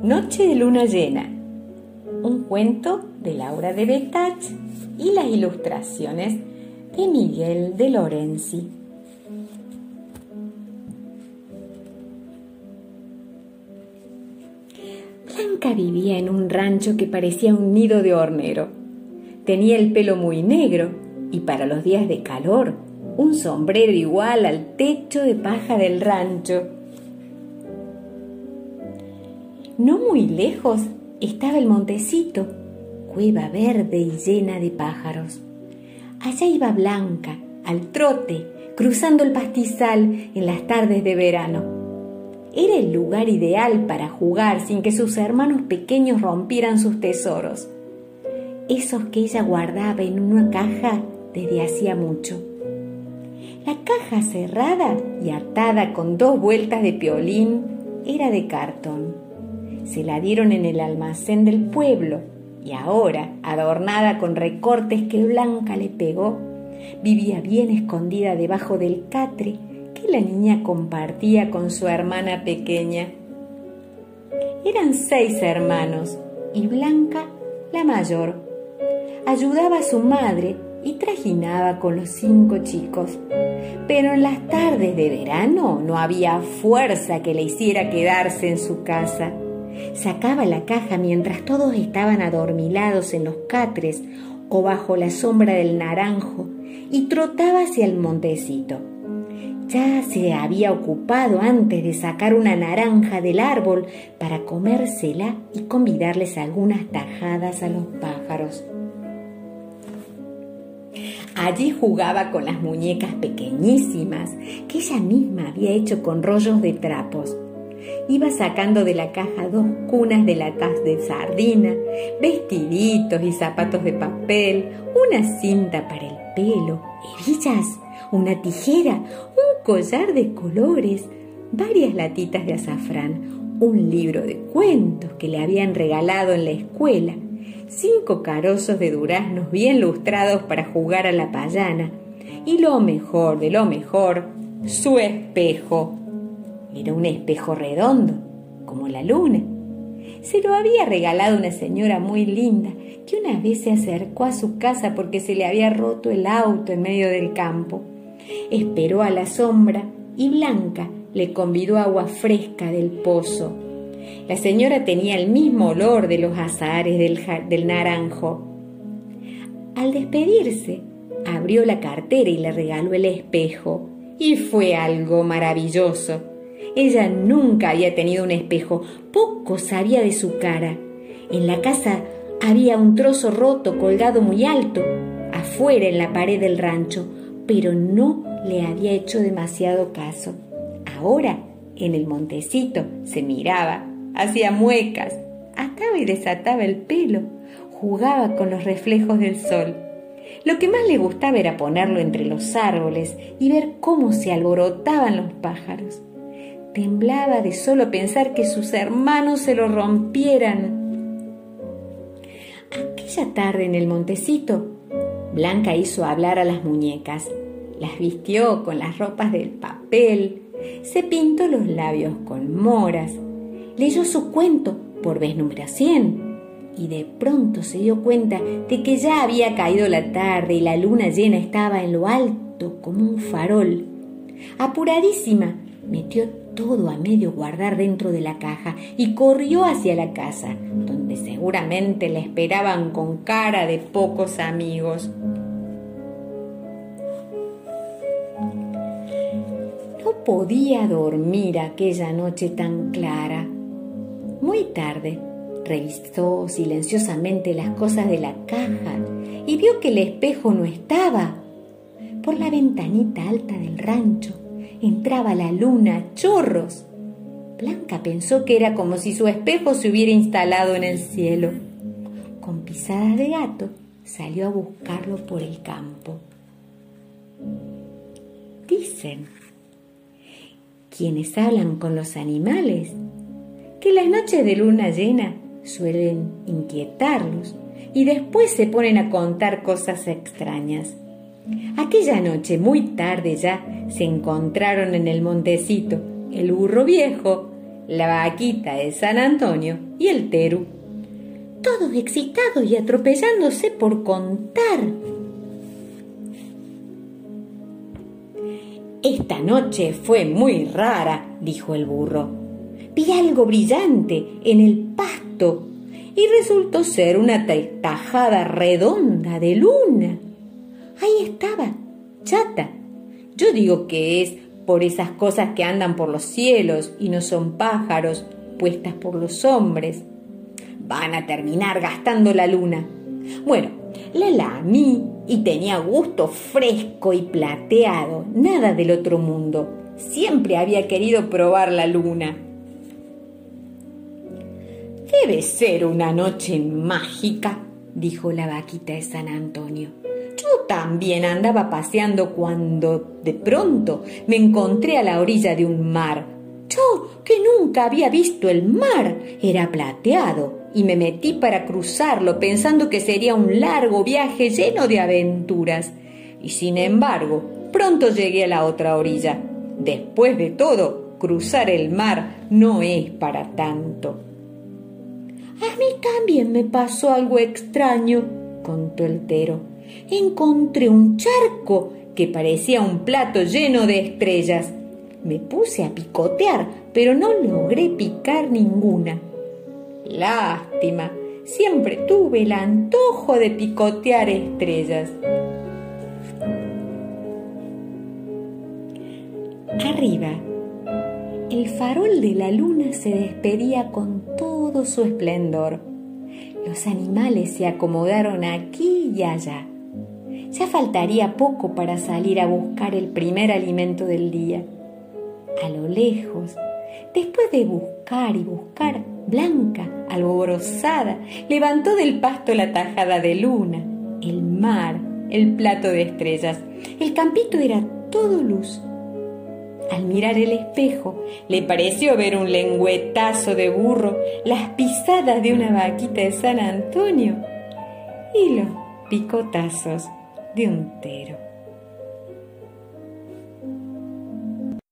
Noche de luna llena, un cuento de Laura de Betach y las ilustraciones de Miguel de Lorenzi. Blanca vivía en un rancho que parecía un nido de hornero. Tenía el pelo muy negro y para los días de calor un sombrero igual al techo de paja del rancho. No muy lejos estaba el montecito, cueva verde y llena de pájaros. Allá iba Blanca, al trote, cruzando el pastizal en las tardes de verano. Era el lugar ideal para jugar sin que sus hermanos pequeños rompieran sus tesoros, esos que ella guardaba en una caja desde hacía mucho. La caja cerrada y atada con dos vueltas de piolín era de cartón. Se la dieron en el almacén del pueblo y ahora, adornada con recortes que Blanca le pegó, vivía bien escondida debajo del catre que la niña compartía con su hermana pequeña. Eran seis hermanos y Blanca la mayor. Ayudaba a su madre y trajinaba con los cinco chicos. Pero en las tardes de verano no había fuerza que le hiciera quedarse en su casa. Sacaba la caja mientras todos estaban adormilados en los catres o bajo la sombra del naranjo y trotaba hacia el montecito. Ya se había ocupado antes de sacar una naranja del árbol para comérsela y convidarles algunas tajadas a los pájaros. Allí jugaba con las muñecas pequeñísimas que ella misma había hecho con rollos de trapos. Iba sacando de la caja dos cunas de latas de sardina, vestiditos y zapatos de papel, una cinta para el pelo, hebillas, una tijera, un collar de colores, varias latitas de azafrán, un libro de cuentos que le habían regalado en la escuela, cinco carozos de duraznos bien lustrados para jugar a la payana y lo mejor de lo mejor, su espejo. Era un espejo redondo, como la luna. Se lo había regalado una señora muy linda que una vez se acercó a su casa porque se le había roto el auto en medio del campo. Esperó a la sombra y Blanca le convidó agua fresca del pozo. La señora tenía el mismo olor de los azahares del, naranjo. Al despedirse, abrió la cartera y le regaló el espejo. Y fue algo maravilloso. Ella nunca había tenido un espejo, poco sabía de su cara. En la casa había un trozo roto colgado muy alto, afuera en la pared del rancho, pero no le había hecho demasiado caso. Ahora, en el montecito, se miraba hacía muecas, ataba y desataba el pelo, jugaba con los reflejos del sol. Lo que más le gustaba era ponerlo entre los árboles y ver cómo se alborotaban los pájaros. Temblaba de solo pensar que sus hermanos se lo rompieran. Aquella tarde en el montecito, Blanca hizo hablar a las muñecas, las vistió con las ropas del papel, se pintó los labios con moras, leyó su cuento por vez número 100 y de pronto se dio cuenta de que ya había caído la tarde y la luna llena estaba en lo alto como un farol. Apuradísima, metió todo a medio guardar dentro de la caja y corrió hacia la casa, donde seguramente la esperaban con cara de pocos amigos. No podía dormir aquella noche tan clara muy tarde, revisó silenciosamente las cosas de la caja y vio que el espejo no estaba. Por la ventanita alta del rancho entraba la luna chorros. Blanca pensó que era como si su espejo se hubiera instalado en el cielo. Con pisadas de gato salió a buscarlo por el campo. Dicen, quienes hablan con los animales que las noches de luna llena suelen inquietarlos y después se ponen a contar cosas extrañas. Aquella noche, muy tarde ya, se encontraron en el montecito el burro viejo, la vaquita de San Antonio y el Teru. Todos excitados y atropellándose por contar. Esta noche fue muy rara, dijo el burro. Vi algo brillante en el pasto y resultó ser una tajada redonda de luna. Ahí estaba, chata. Yo digo que es por esas cosas que andan por los cielos y no son pájaros puestas por los hombres. Van a terminar gastando la luna. Bueno, la lamí y tenía gusto fresco y plateado, nada del otro mundo. Siempre había querido probar la luna. Debe ser una noche mágica, dijo la vaquita de San Antonio. También andaba paseando cuando de pronto me encontré a la orilla de un mar. Yo, que nunca había visto el mar, era plateado y me metí para cruzarlo pensando que sería un largo viaje lleno de aventuras. Y sin embargo, pronto llegué a la otra orilla. Después de todo, cruzar el mar no es para tanto. A mí también me pasó algo extraño, contó el tero. Encontré un charco que parecía un plato lleno de estrellas. Me puse a picotear, pero no logré picar ninguna. Lástima, siempre tuve el antojo de picotear estrellas. Arriba, el farol de la luna se despedía con todo su esplendor. Los animales se acomodaron aquí y allá. Ya faltaría poco para salir a buscar el primer alimento del día. A lo lejos, después de buscar y buscar, Blanca, alborozada, levantó del pasto la tajada de luna, el mar, el plato de estrellas. El campito era todo luz. Al mirar el espejo, le pareció ver un lengüetazo de burro, las pisadas de una vaquita de San Antonio y los picotazos de un tero.